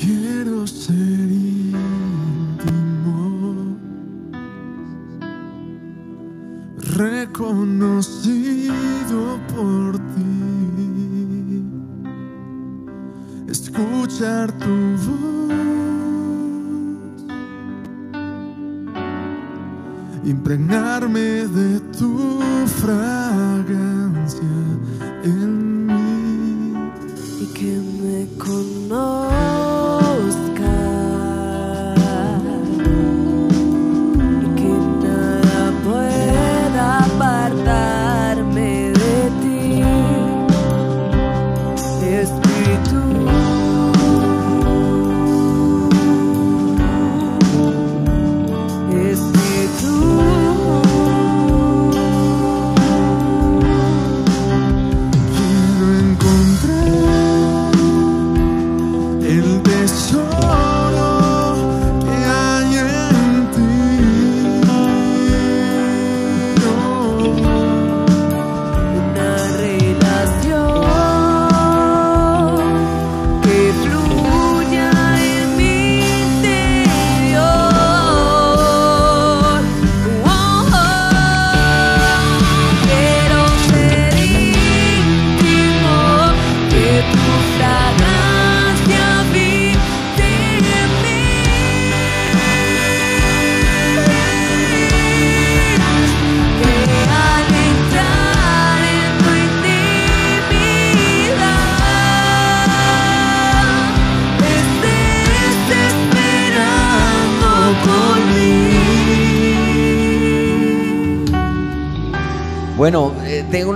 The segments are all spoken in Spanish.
Quiero ser íntimo, reconocido por ti, escuchar tu voz, impregnarme de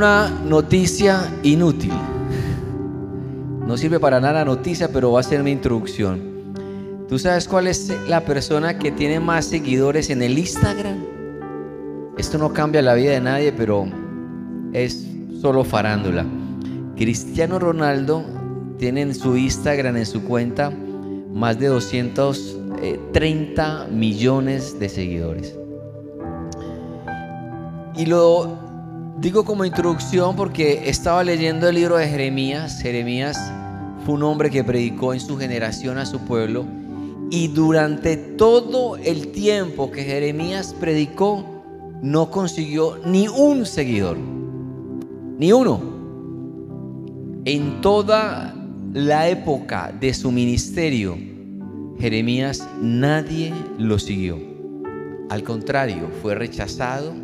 una noticia inútil. No sirve para nada la noticia, pero va a ser mi introducción. ¿Tú sabes cuál es la persona que tiene más seguidores en el Instagram? Esto no cambia la vida de nadie, pero es solo farándula. Cristiano Ronaldo tiene en su Instagram, en su cuenta, más de 230 millones de seguidores. Y lo digo como introducción porque estaba leyendo el libro de Jeremías. Jeremías fue un hombre que predicó en su generación a su pueblo. Y durante todo el tiempo que Jeremías predicó, no consiguió ni un seguidor. Ni uno. En toda la época de su ministerio, Jeremías nadie lo siguió. Al contrario, fue rechazado,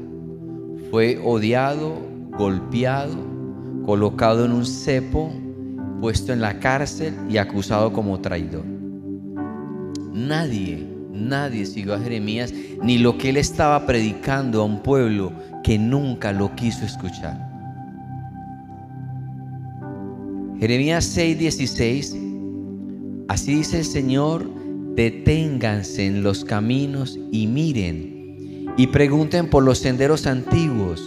fue odiado, golpeado, colocado en un cepo, puesto en la cárcel y acusado como traidor. Nadie, nadie siguió a Jeremías, ni lo que él estaba predicando a un pueblo que nunca lo quiso escuchar. Jeremías 6:16, así dice el Señor, deténganse en los caminos y miren y pregunten por los senderos antiguos.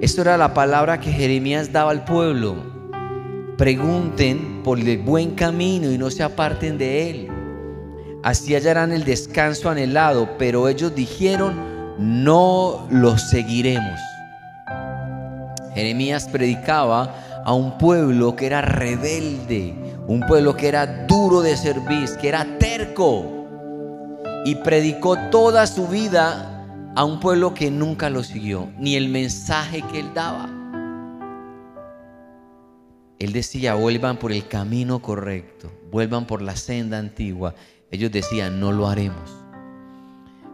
Esto era la palabra que Jeremías daba al pueblo. Pregunten por el buen camino y no se aparten de él. Así hallarán el descanso anhelado, pero ellos dijeron, no los seguiremos. Jeremías predicaba a un pueblo que era rebelde, un pueblo que era duro de servir, que era terco. Y predicó toda su vida a un pueblo que nunca lo siguió, ni el mensaje que él daba. Él decía, vuelvan por el camino correcto, vuelvan por la senda antigua. Ellos decían, no lo haremos.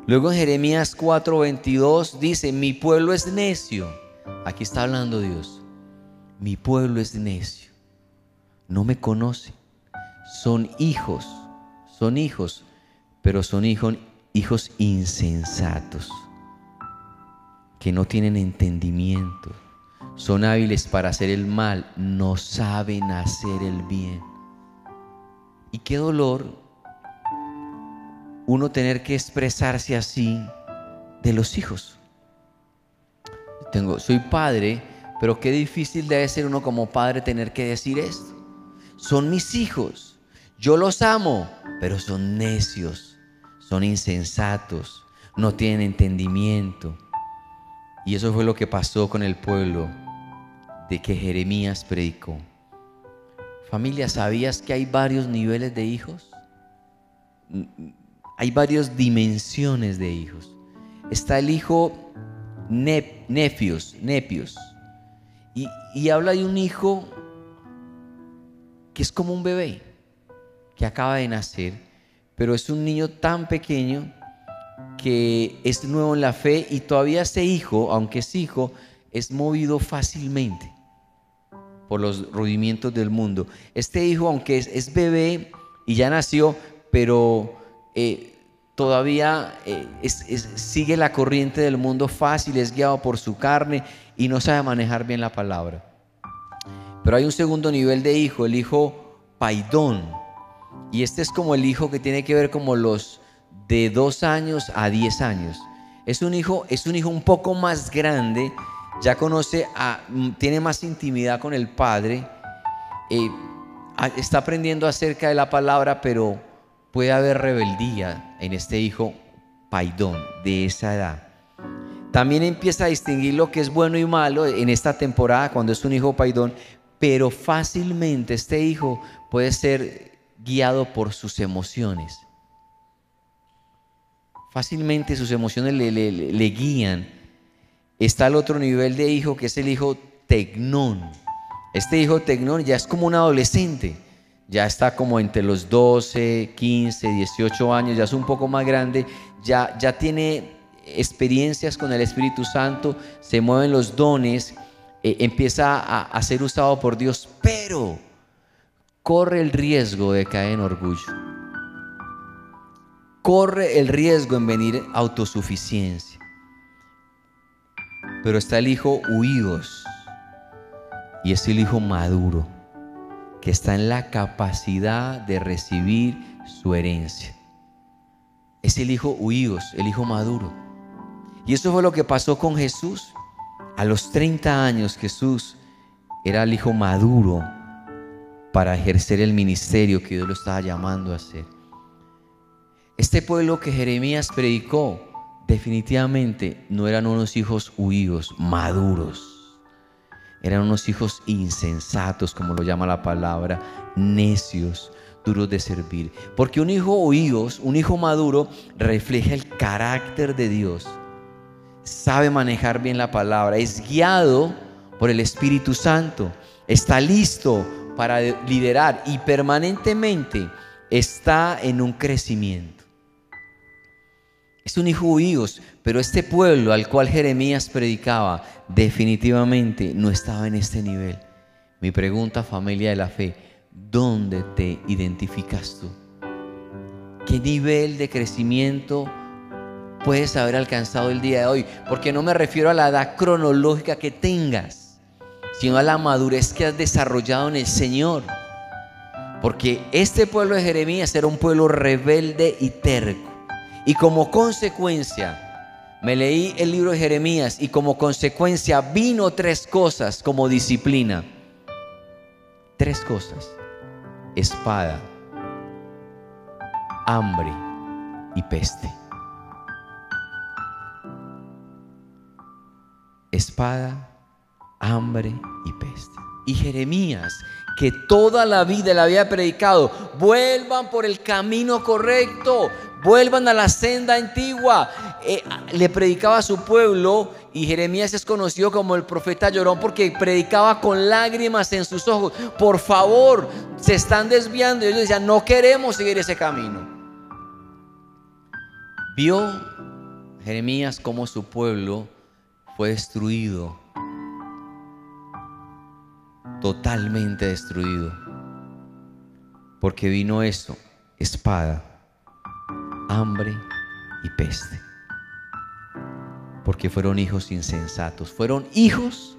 Luego en Jeremías 4:22 dice, mi pueblo es necio. Aquí está hablando Dios. Mi pueblo es necio. No me conoce. Son hijos, son hijos, pero son hijos, hijos insensatos, que no tienen entendimiento. Son hábiles para hacer el mal, no saben hacer el bien. Y qué dolor uno tener que expresarse así de los hijos. Tengo, soy padre, pero qué difícil debe ser uno como padre tener que decir esto. Son mis hijos, yo los amo, pero son necios, son insensatos, no tienen entendimiento. Y eso fue lo que pasó con el pueblo de que Jeremías predicó. Familia, ¿sabías que hay varios niveles de hijos? hay varias dimensiones de hijos. Está el hijo ne- nefios, nepios. Y, y habla de un hijo que es como un bebé, que acaba de nacer, pero es un niño tan pequeño que es nuevo en la fe y todavía ese hijo, aunque es hijo, es movido fácilmente por los rudimientos del mundo. Este hijo, aunque es, bebé y ya nació, pero eh, todavía eh, sigue la corriente del mundo fácil, es guiado por su carne y no sabe manejar bien la palabra. Pero hay un segundo nivel de hijo, el hijo paidón. Y este es como el hijo que tiene que ver como los de dos años a diez años. Es un hijo, es un hijo un poco más grande, ya conoce, a, mm, tiene más intimidad con el padre, eh, está aprendiendo acerca de la palabra, pero puede haber rebeldía en este hijo paidón de esa edad. También empieza a distinguir lo que es bueno y malo en esta temporada cuando es un hijo paidón, pero fácilmente este hijo puede ser guiado por sus emociones. Fácilmente sus emociones le, le- le- guían. Está el otro nivel de hijo que es el hijo tecnón. Este hijo tecnón ya es como un adolescente. Ya está como entre los 12, 15, 18 años, ya es un poco más grande, ya, ya tiene experiencias con el Espíritu Santo, se mueven los dones, eh, empieza a, a ser usado por Dios, pero corre el riesgo de caer en orgullo. Corre el riesgo en venir autosuficiencia. Pero está el hijo huíos y es el hijo maduro que está en la capacidad de recibir su herencia. Es el hijo huíos, el hijo maduro. Y eso fue lo que pasó con Jesús. A los 30 años Jesús era el hijo maduro para ejercer el ministerio que Dios lo estaba llamando a hacer. Este pueblo que Jeremías predicó definitivamente no eran unos hijos huídos, maduros. Eran unos hijos insensatos, como lo llama la palabra, necios, duros de servir. Porque un hijo oídos, un hijo maduro, refleja el carácter de Dios. Sabe manejar bien la palabra, es guiado por el Espíritu Santo, está listo para liderar y permanentemente está en un crecimiento. Es un hijo oídos, pero este pueblo al cual Jeremías predicaba definitivamente no estaba en este nivel. Mi pregunta, familia de la fe, ¿dónde te identificas tú? ¿Qué nivel de crecimiento puedes haber alcanzado el día de hoy? Porque no me refiero a la edad cronológica que tengas, sino a la madurez que has desarrollado en el Señor. Porque este pueblo de Jeremías era un pueblo rebelde y terco. Y como consecuencia, me leí el libro de Jeremías y como consecuencia vino tres cosas como disciplina. Tres cosas. Espada, hambre y peste. Espada, hambre y peste. Y Jeremías, que toda la vida le había predicado, vuelvan por el camino correcto, vuelvan a la senda antigua. Eh, le predicaba a su pueblo y Jeremías es conocido como el profeta llorón porque predicaba con lágrimas en sus ojos. Por favor, se están desviando. Y ellos decían, no queremos seguir ese camino. Vio Jeremías cómo su pueblo fue destruido, totalmente destruido, porque vino eso, espada, hambre y peste, porque fueron hijos insensatos, fueron hijos,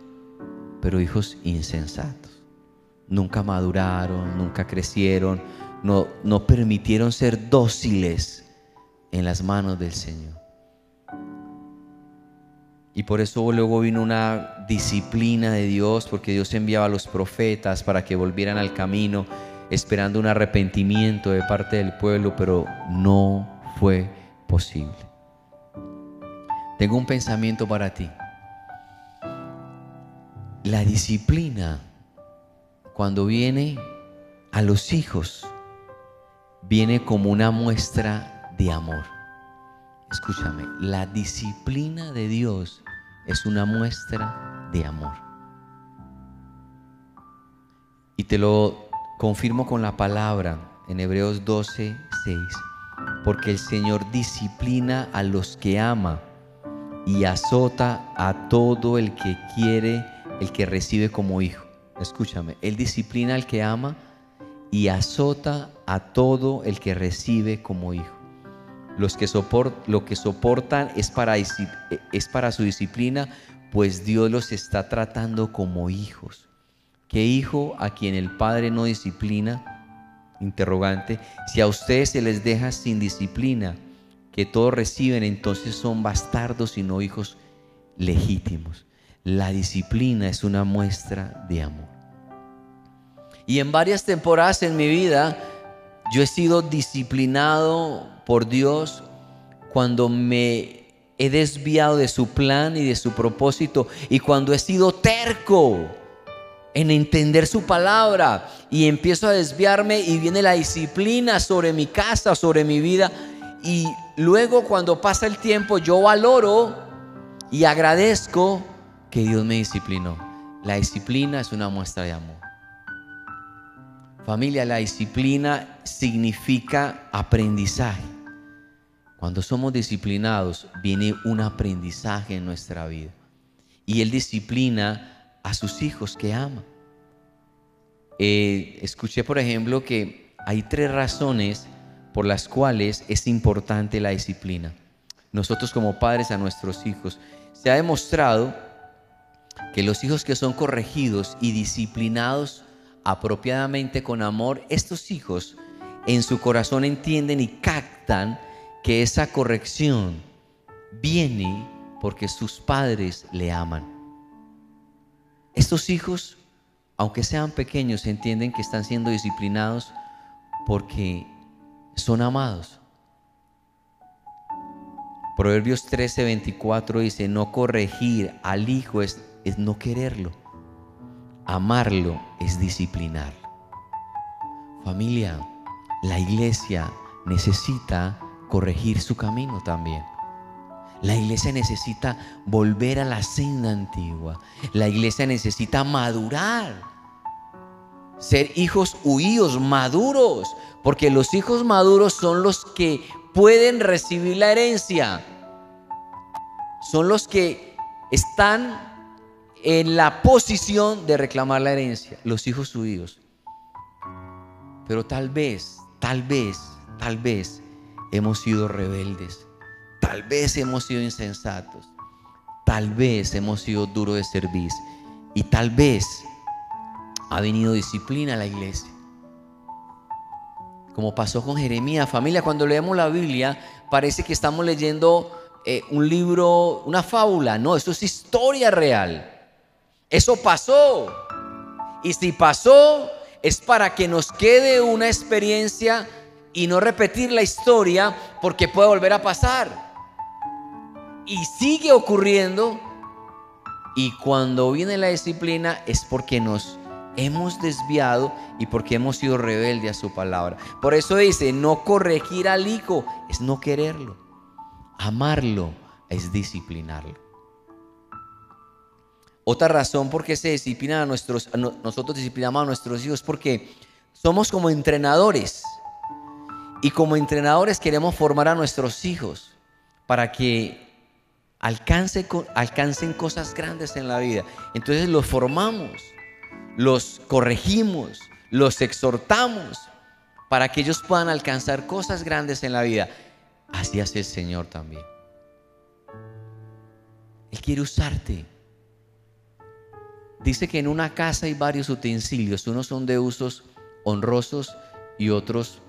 pero hijos insensatos. Nunca maduraron, nunca crecieron, no, no permitieron ser dóciles en las manos del Señor. Y por eso luego vino una disciplina de Dios, porque Dios enviaba a los profetas para que volvieran al camino, esperando un arrepentimiento de parte del pueblo, pero no fue posible. Tengo un pensamiento para ti. La disciplina, cuando viene a los hijos, viene como una muestra de amor. Escúchame, la disciplina de Dios es una muestra de amor. Y te lo confirmo con la palabra en Hebreos 12, 6. Porque el Señor disciplina a los que ama y azota a todo el que quiere, el que recibe como hijo. Escúchame, Él disciplina al que ama y azota a todo el que recibe como hijo. Los que soport, lo que soportan es para, es para su disciplina, pues Dios los está tratando como hijos. ¿Qué hijo a quien el Padre no disciplina? Interrogante. Si a ustedes se les deja sin disciplina, que todos reciben, entonces son bastardos y no hijos legítimos. La disciplina es una muestra de amor. Y en varias temporadas en mi vida, yo he sido disciplinado por Dios cuando me he desviado de su plan y de su propósito y cuando he sido terco en entender su palabra y empiezo a desviarme y viene la disciplina sobre mi casa, sobre mi vida y luego cuando pasa el tiempo yo valoro y agradezco que Dios me disciplinó. La disciplina es una muestra de amor. Familia, la disciplina significa aprendizaje. Cuando somos disciplinados viene un aprendizaje en nuestra vida. Y Él disciplina a sus hijos que ama. Eh, escuché, por ejemplo, que hay tres razones por las cuales es importante la disciplina. Nosotros como padres a nuestros hijos. Se ha demostrado que los hijos que son corregidos y disciplinados apropiadamente con amor, estos hijos en su corazón entienden y captan que esa corrección viene porque sus padres le aman. Estos hijos, aunque sean pequeños, entienden que están siendo disciplinados porque son amados. Proverbios 13:24 dice, no corregir al hijo es, es no quererlo. Amarlo es disciplinar. Familia, la iglesia necesita corregir su camino también. La iglesia necesita volver a la senda antigua. La iglesia necesita madurar. Ser hijos huíos, maduros. Porque los hijos maduros son los que pueden recibir la herencia. Son los que están en la posición de reclamar la herencia, los hijos suyos. Pero tal vez, tal vez, tal vez hemos sido rebeldes, tal vez hemos sido insensatos, tal vez hemos sido duros de servir y tal vez ha venido disciplina a la iglesia. Como pasó con Jeremías, familia, cuando leemos la Biblia parece que estamos leyendo eh, un libro, una fábula. No, eso es historia real. Eso pasó. Y si pasó, es para que nos quede una experiencia y no repetir la historia porque puede volver a pasar. Y sigue ocurriendo. Y cuando viene la disciplina es porque nos hemos desviado y porque hemos sido rebeldes a su palabra. Por eso dice, no corregir al hijo es no quererlo. Amarlo es disciplinarlo. Otra razón por qué se disciplina a nuestros, nosotros disciplinamos a nuestros hijos porque somos como entrenadores. Y como entrenadores queremos formar a nuestros hijos para que alcance, alcancen cosas grandes en la vida. Entonces los formamos, los corregimos, los exhortamos para que ellos puedan alcanzar cosas grandes en la vida. Así hace el Señor también. Él quiere usarte. Dice que en una casa hay varios utensilios, unos son de usos honrosos y otros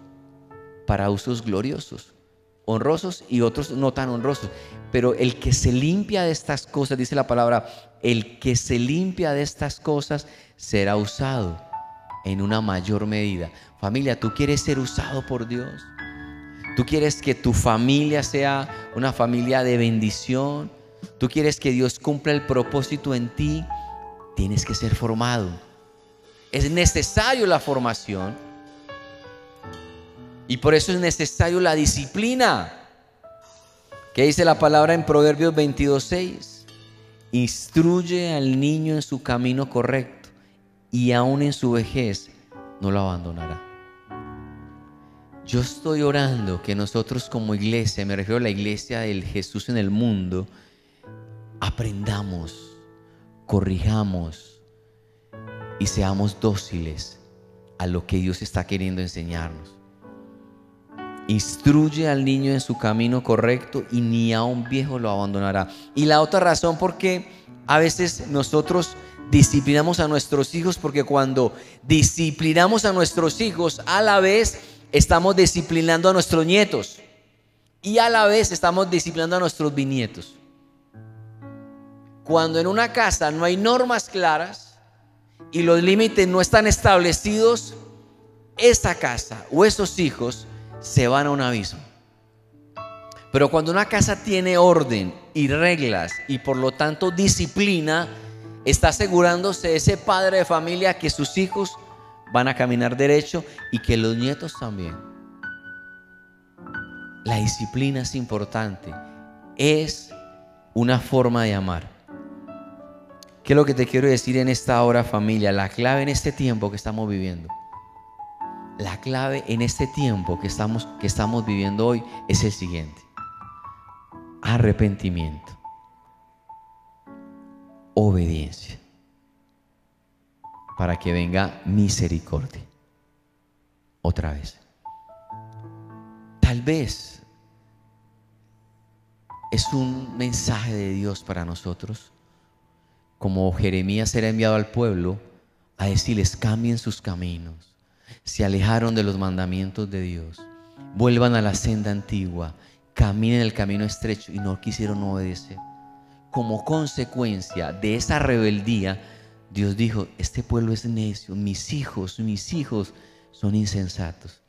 para usos gloriosos. Honrosos y otros no tan honrosos. Pero el que se limpia de estas cosas, dice la palabra, el que se limpia de estas cosas será usado en una mayor medida. Familia, ¿tú quieres ser usado por Dios? ¿Tú quieres que tu familia sea una familia de bendición? ¿Tú quieres que Dios cumpla el propósito en ti? tienes que ser formado. Es necesario la formación. Y por eso es necesario la disciplina. ¿Qué dice la palabra en Proverbios 22.6? Instruye al niño en su camino correcto y aún en su vejez no lo abandonará. Yo estoy orando que nosotros como iglesia, me refiero a la iglesia del Jesús en el mundo, aprendamos, corrijamos y seamos dóciles a lo que Dios está queriendo enseñarnos. Instruye al niño en su camino correcto y ni a un viejo lo abandonará. Y la otra razón por qué a veces nosotros disciplinamos a nuestros hijos, porque cuando disciplinamos a nuestros hijos, a la vez estamos disciplinando a nuestros nietos y a la vez estamos disciplinando a nuestros bisnietos. Cuando en una casa no hay normas claras y los límites no están establecidos, esa casa o esos hijos se van a un abismo. Pero cuando una casa tiene orden y reglas y por lo tanto disciplina, está asegurándose ese padre de familia que sus hijos van a caminar derecho y que los nietos también. La disciplina es importante. Es una forma de amar. ¿Qué es lo que te quiero decir en esta hora familia? La clave en este tiempo que estamos viviendo. La clave en este tiempo que estamos, que estamos viviendo hoy es el siguiente. Arrepentimiento. Obediencia. Para que venga misericordia. Otra vez. Tal vez es un mensaje de Dios para nosotros. Como Jeremías era enviado al pueblo a decirles cambien sus caminos se alejaron de los mandamientos de Dios, vuelvan a la senda antigua, caminen el camino estrecho y no quisieron obedecer. Como consecuencia de esa rebeldía, Dios dijo, este pueblo es necio, mis hijos, mis hijos son insensatos.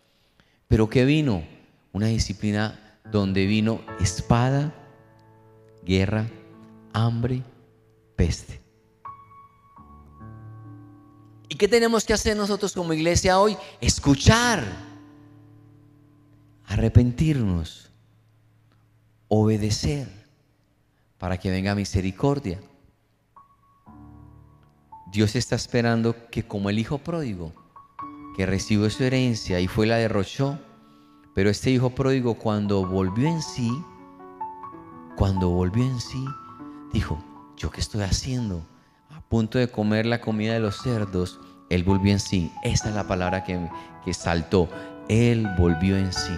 Pero ¿qué vino? Una disciplina donde vino espada, guerra, hambre, peste. ¿Y qué tenemos que hacer nosotros como iglesia hoy? Escuchar, arrepentirnos, obedecer para que venga misericordia. Dios está esperando que como el hijo pródigo, que recibió su herencia y fue la derrochó, pero este hijo pródigo cuando volvió en sí, cuando volvió en sí, dijo, ¿yo qué estoy haciendo? A punto de comer la comida de los cerdos, él volvió en sí. Esa es la palabra que, que saltó. Él volvió en sí.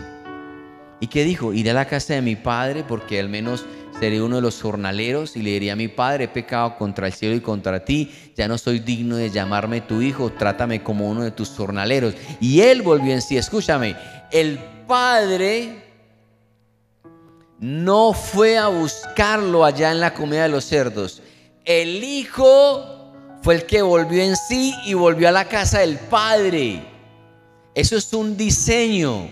¿Y qué dijo? Iré a la casa de mi padre porque al menos seré uno de los jornaleros y le diría a mi padre, he pecado contra el cielo y contra ti, ya no soy digno de llamarme tu hijo, trátame como uno de tus jornaleros. Y él volvió en sí, escúchame, el padre no fue a buscarlo allá en la comida de los cerdos, el hijo fue el que volvió en sí y volvió a la casa del padre. Eso es un diseño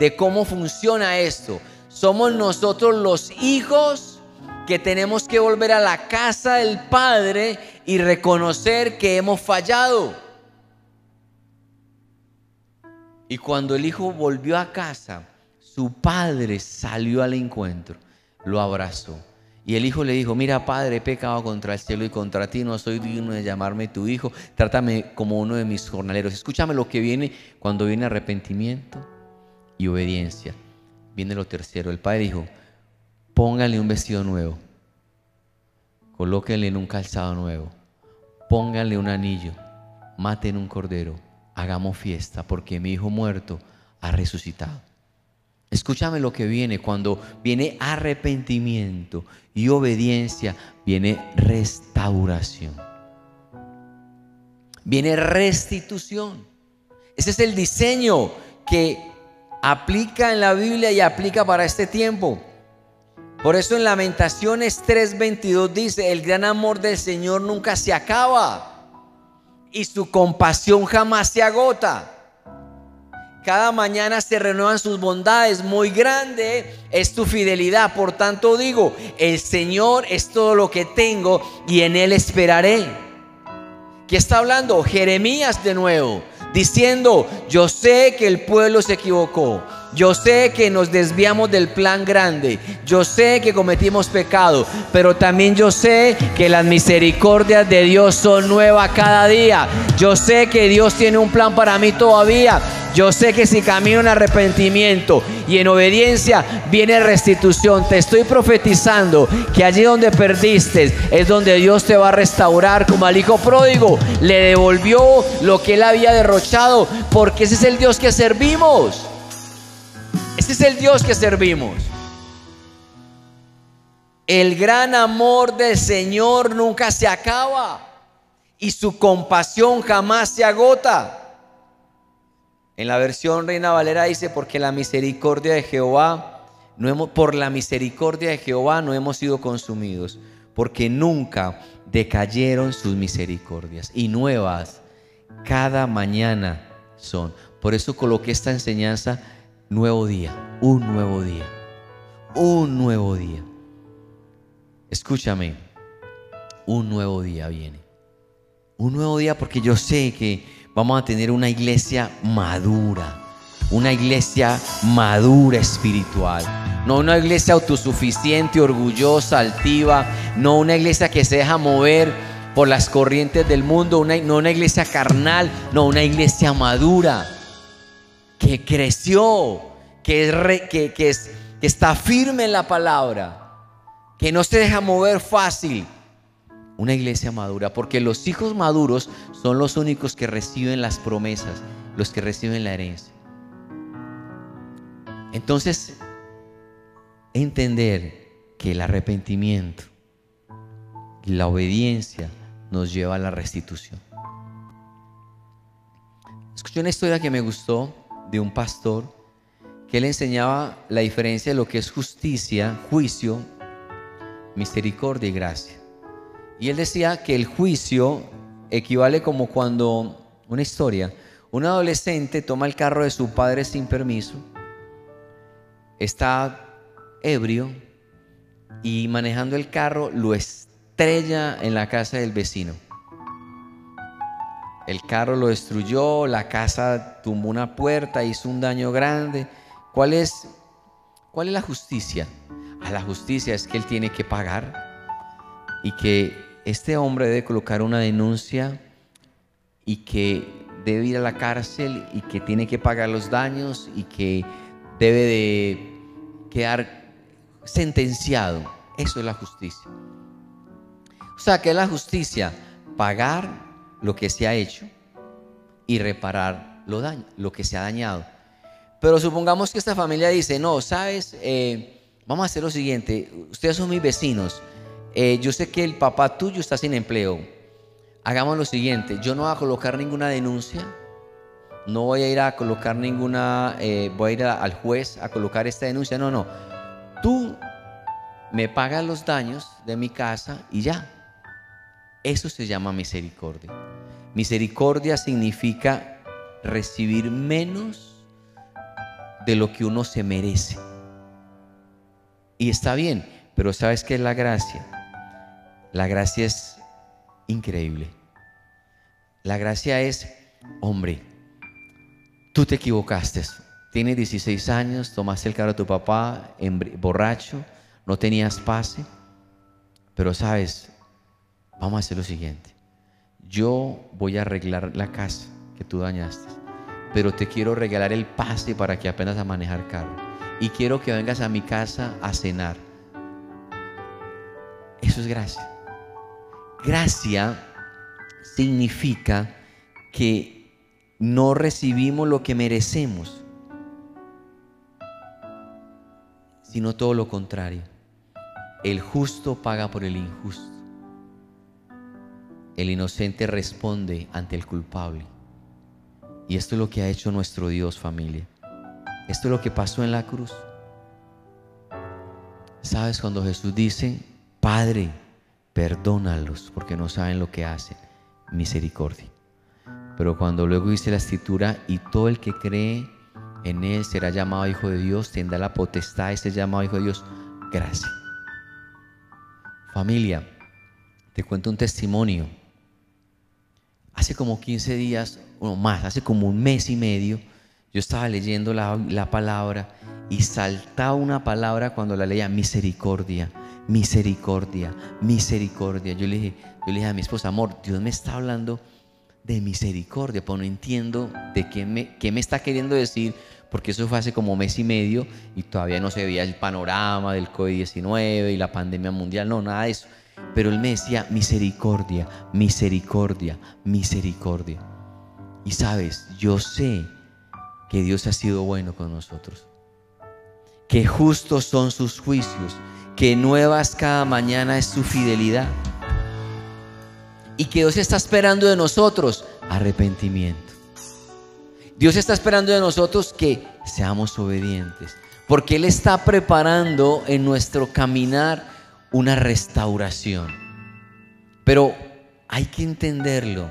de cómo funciona esto. Somos nosotros los hijos que tenemos que volver a la casa del Padre y reconocer que hemos fallado. Y cuando el hijo volvió a casa, su padre salió al encuentro, lo abrazó. Y el hijo le dijo, mira padre, he pecado contra el cielo y contra ti, no soy digno de llamarme tu hijo, trátame como uno de mis jornaleros. Escúchame lo que viene cuando viene arrepentimiento y obediencia. Viene lo tercero, el padre dijo, póngale un vestido nuevo, colóquenle en un calzado nuevo, pónganle un anillo, maten un cordero, hagamos fiesta, porque mi hijo muerto ha resucitado. Escúchame lo que viene, cuando viene arrepentimiento y obediencia, viene restauración. Viene restitución. Ese es el diseño que aplica en la Biblia y aplica para este tiempo. Por eso en Lamentaciones 3:22 dice, el gran amor del Señor nunca se acaba y su compasión jamás se agota. Cada mañana se renuevan sus bondades. Muy grande es tu fidelidad. Por tanto digo, el Señor es todo lo que tengo y en Él esperaré. ¿Qué está hablando? Jeremías de nuevo. diciendo, yo sé que el pueblo se equivocó, yo sé que nos desviamos del plan grande, yo sé que cometimos pecado, pero también yo sé que las misericordias de Dios son nuevas cada día, yo sé que Dios tiene un plan para mí todavía, yo sé que si camino en arrepentimiento y en obediencia viene restitución. Te estoy profetizando que allí donde perdiste es donde Dios te va a restaurar como al hijo pródigo. Le devolvió lo que él había derrochado porque ese es el Dios que servimos. Ese es el Dios que servimos. El gran amor del Señor nunca se acaba y su compasión jamás se agota. En la versión Reina Valera dice, porque la misericordia de Jehová, no hemos, por la misericordia de Jehová no hemos sido consumidos, porque nunca decayeron sus misericordias y nuevas cada mañana son. Por eso coloqué esta enseñanza, nuevo día, un nuevo día, un nuevo día. Escúchame, un nuevo día viene. Un nuevo día porque yo sé que vamos a tener una iglesia madura, una iglesia madura espiritual. No una iglesia autosuficiente, orgullosa, altiva, no una iglesia que se deja mover por las corrientes del mundo, no una iglesia carnal, no una iglesia madura, que creció, que, está firme en la palabra, que no se deja mover fácil, una iglesia madura, porque los hijos maduros son los únicos que reciben las promesas, los que reciben la herencia. Entonces, entender que el arrepentimiento y la obediencia nos lleva a la restitución. Escuché una historia que me gustó de un pastor que él enseñaba la diferencia de lo que es justicia, juicio, misericordia y gracia. Y él decía que el juicio equivale como cuando, una historia, un adolescente toma el carro de su padre sin permiso, está ebrio y manejando el carro lo estrella en la casa del vecino. El carro lo destruyó, la casa tumbó una puerta, hizo un daño grande. ¿Cuál es, cuál es la justicia? A la justicia es que él tiene que pagar y que este hombre debe colocar una denuncia y que debe ir a la cárcel y que tiene que pagar los daños y que debe de quedar sentenciado. Eso es la justicia. O sea, ¿qué es la justicia? Pagar lo que se ha hecho y reparar lo, daño, lo que se ha dañado. Pero supongamos que esta familia dice, no, sabes, Eh, vamos a hacer lo siguiente, ustedes son mis vecinos, Eh, yo sé que el papá tuyo está sin empleo, hagamos lo siguiente, yo no voy a colocar ninguna denuncia, no voy a ir a colocar ninguna, eh, voy a ir al juez a colocar esta denuncia, no, no, tú me pagas los daños de mi casa y ya. Eso se llama misericordia. Misericordia significa recibir menos de lo que uno se merece. Y está bien, pero ¿sabes qué es la gracia? La gracia es increíble. La gracia es, hombre, tú te equivocaste. Tienes 16 años, tomaste el carro de tu papá, borracho, no tenías pase, pero sabes, vamos a hacer lo siguiente. Yo voy a arreglar la casa que tú dañaste, pero te quiero regalar el pase para que aprendas a manejar carro. Y quiero que vengas a mi casa a cenar. Eso es gracia. Gracia significa que no recibimos lo que merecemos, sino todo lo contrario. El justo paga por el injusto. El inocente responde ante el culpable. Y esto es lo que ha hecho nuestro Dios familia. Esto es lo que pasó en la cruz. ¿Sabes cuando Jesús dice, Padre, perdónalos porque no saben lo que hacen? Misericordia. Pero cuando luego dice la escritura, y todo el que cree en Él será llamado Hijo de Dios, tendrá la potestad de ser llamado Hijo de Dios, gracia. Familia, te cuento un testimonio. Hace como 15 días, o más, hace como un mes y medio, yo estaba leyendo la, la palabra y saltaba una palabra cuando la leía, misericordia, misericordia, misericordia. Yo le dije, yo le dije a mi esposa, amor, Dios me está hablando de misericordia, pero no entiendo de qué me, qué me está queriendo decir, porque eso fue hace como mes y medio y todavía no se veía el panorama del COVID-19 y la pandemia mundial, no, nada de eso. Pero él me decía, misericordia, misericordia, misericordia. Y sabes, yo sé que Dios ha sido bueno con nosotros, que justos son sus juicios, que nuevas cada mañana es su fidelidad y que Dios está esperando de nosotros arrepentimiento. Dios está esperando de nosotros que seamos obedientes, porque Él está preparando en nuestro caminar una restauración. Pero hay que entenderlo.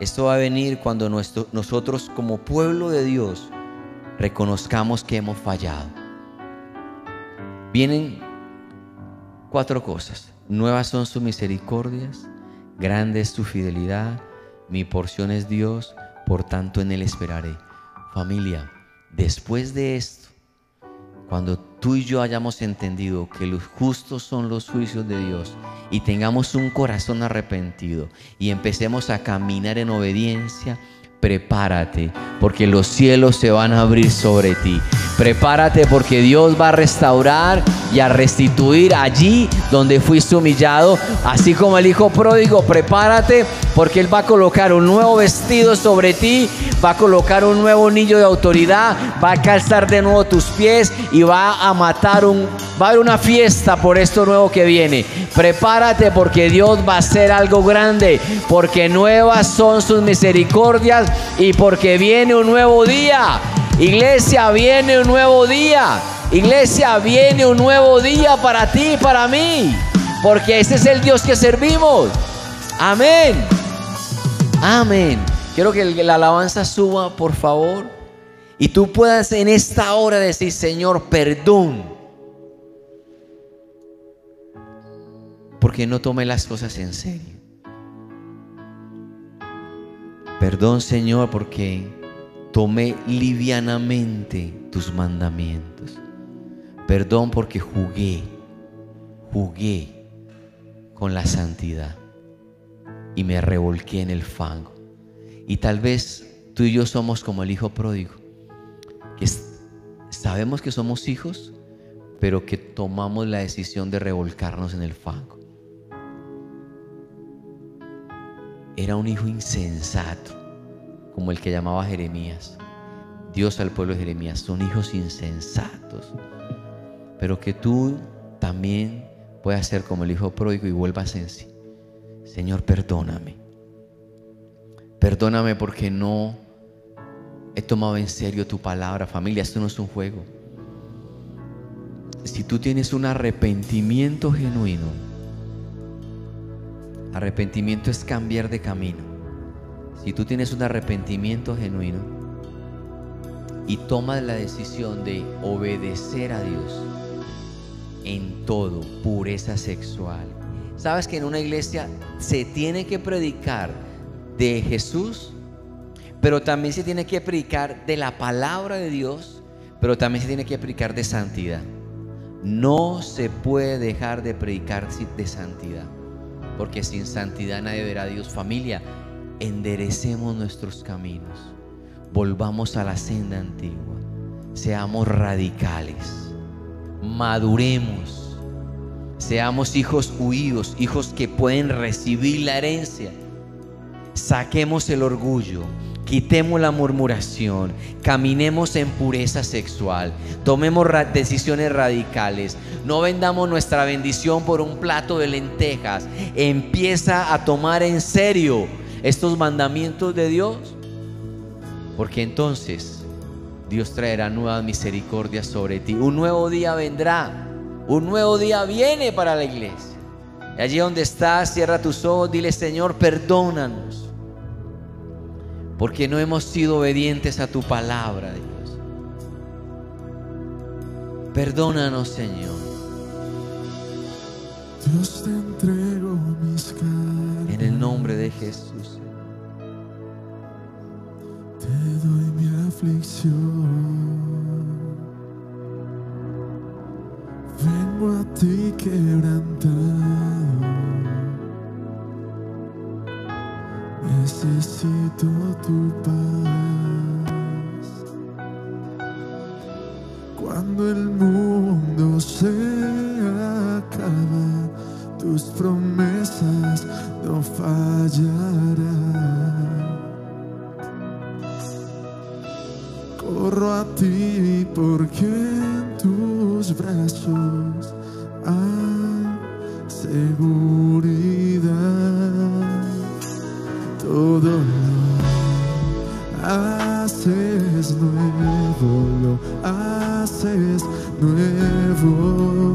Esto va a venir cuando nosotros como pueblo de Dios reconozcamos que hemos fallado. Vienen cuatro cosas. Nuevas son sus misericordias, grande es su fidelidad, mi porción es Dios, por tanto en Él esperaré. Familia, después de esto, cuando tú y yo hayamos entendido que los justos son los juicios de Dios y tengamos un corazón arrepentido y empecemos a caminar en obediencia, prepárate porque los cielos se van a abrir sobre ti. Prepárate porque Dios va a restaurar y a restituir allí donde fuiste humillado, así como el hijo pródigo. Prepárate porque Él va a colocar un nuevo vestido sobre ti, va a colocar un nuevo anillo de autoridad, va a calzar de nuevo tus pies y va a matar un, va a haber una fiesta por esto nuevo que viene. Prepárate porque Dios va a hacer algo grande, porque nuevas son sus misericordias y porque viene un nuevo día. Iglesia, viene un nuevo día. Iglesia, viene un nuevo día para ti y para mí. Porque ese es el Dios que servimos. Amén. Amén. Quiero que la alabanza suba, por favor. Y tú puedas en esta hora decir, Señor, perdón. Porque no tomé las cosas en serio. Perdón, Señor, porque tomé livianamente tus mandamientos. Perdón porque jugué, jugué con la santidad y me revolqué en el fango. Y tal vez tú y yo somos como el hijo pródigo, que sabemos que somos hijos, pero que tomamos la decisión de revolcarnos en el fango. Era un hijo insensato, como el que llamaba Jeremías. Dios al pueblo de Jeremías, son hijos insensatos. Pero que tú también puedas ser como el hijo pródigo y vuelvas en sí. Señor, perdóname. Perdóname porque no he tomado en serio tu palabra. Familia, esto no es un juego. Si tú tienes un arrepentimiento genuino, arrepentimiento es cambiar de camino. Si tú tienes un arrepentimiento genuino y tomas la decisión de obedecer a Dios en todo, pureza sexual. Sabes que en una iglesia se tiene que predicar de Jesús, pero también se tiene que predicar de la palabra de Dios, pero también se tiene que predicar de santidad. No se puede dejar de predicar de santidad, porque sin santidad nadie verá a Dios. Familia, enderecemos nuestros caminos, volvamos a la senda antigua, seamos radicales, maduremos, seamos hijos huidos, hijos que pueden recibir la herencia. Saquemos el orgullo, quitemos la murmuración, caminemos en pureza sexual, tomemos decisiones radicales, no vendamos nuestra bendición por un plato de lentejas. Empieza a tomar en serio estos mandamientos de Dios, porque entonces Dios traerá nuevas misericordias sobre ti. Un nuevo día vendrá, un nuevo día viene para la iglesia. Y allí donde estás, cierra tus ojos, dile Señor, perdónanos porque no hemos sido obedientes a tu palabra, Dios. Perdónanos, Señor. Dios te entrego mis cargas. En el nombre de Jesús. Te doy mi aflicción. Vengo a ti quebrantado. Necesito tu paz. Cuando el mundo se acaba, tus promesas no fallarán. Corro a ti porque en tus brazos hay seguridad. haces nuevo, haces nuevo.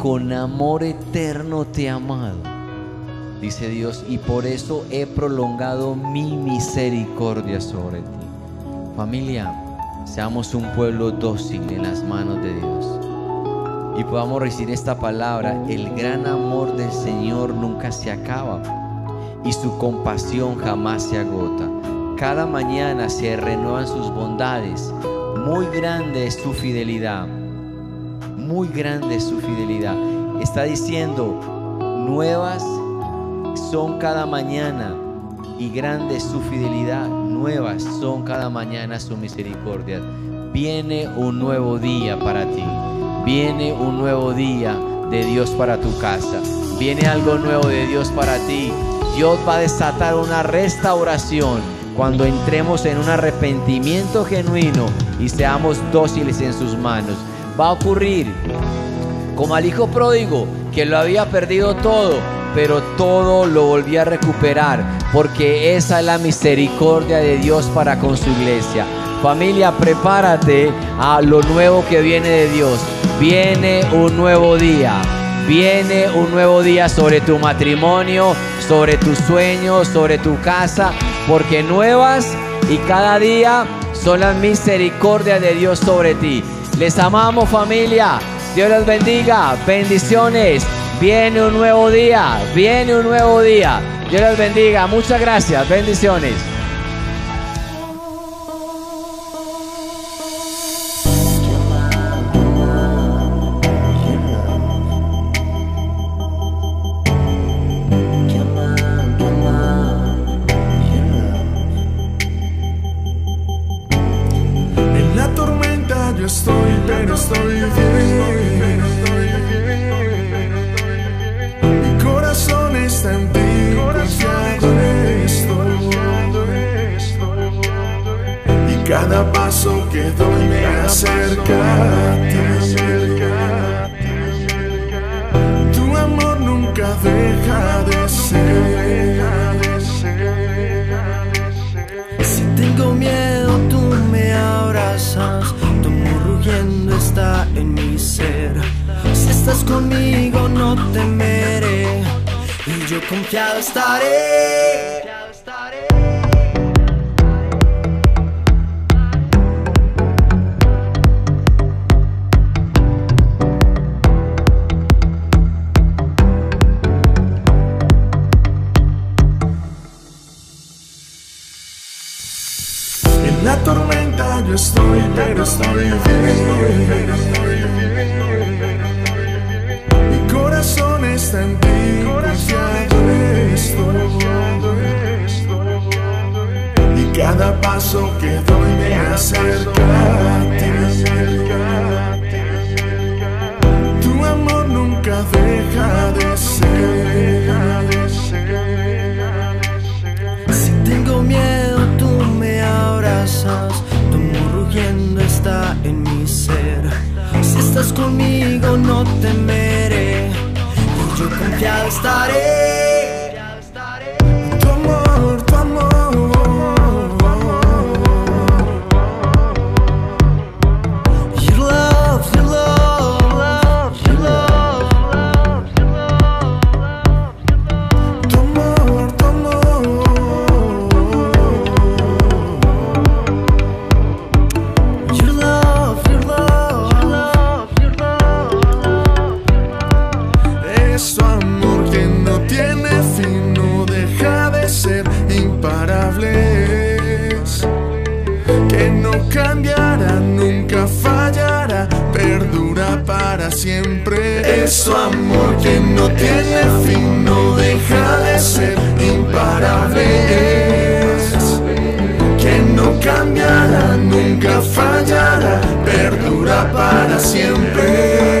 Con amor eterno te he amado. Dice Dios, y por eso he prolongado mi misericordia sobre ti. Familia, seamos un pueblo dócil en las manos de Dios. Y podamos recibir esta palabra, el gran amor del Señor nunca se acaba y su compasión jamás se agota. Cada mañana se renuevan sus bondades. Muy grande es su fidelidad. Muy grande su fidelidad. Está diciendo, nuevas son cada mañana y grande su fidelidad. Nuevas son cada mañana su misericordia. Viene un nuevo día para ti. Viene un nuevo día de Dios para tu casa. Viene algo nuevo de Dios para ti. Dios va a desatar una restauración cuando entremos en un arrepentimiento genuino y seamos dóciles en sus manos. Va a ocurrir como al hijo pródigo que lo había perdido todo, pero todo lo volvió a recuperar porque esa es la misericordia de Dios para con su iglesia. Familia, prepárate a lo nuevo que viene de Dios. Viene un nuevo día. Viene un nuevo día sobre tu matrimonio, sobre tus sueños, sobre tu casa, porque nuevas y cada día son las misericordias de Dios sobre ti. Les amamos familia. Dios les bendiga. Bendiciones. Viene un nuevo día. Viene un nuevo día. Dios les bendiga. Muchas gracias. Bendiciones. La tormenta yo estoy, pero estoy bien. Mi corazón está en ti, en esto. Y cada paso que doy me acerca a ti. Conmigo, no temeré. Y yo confiado estaré. Cambiará, nunca fallará, perdura para siempre. Es tu amor que no tiene fin, no deja de ser imparables. Que no cambiará, nunca fallará, perdura para siempre.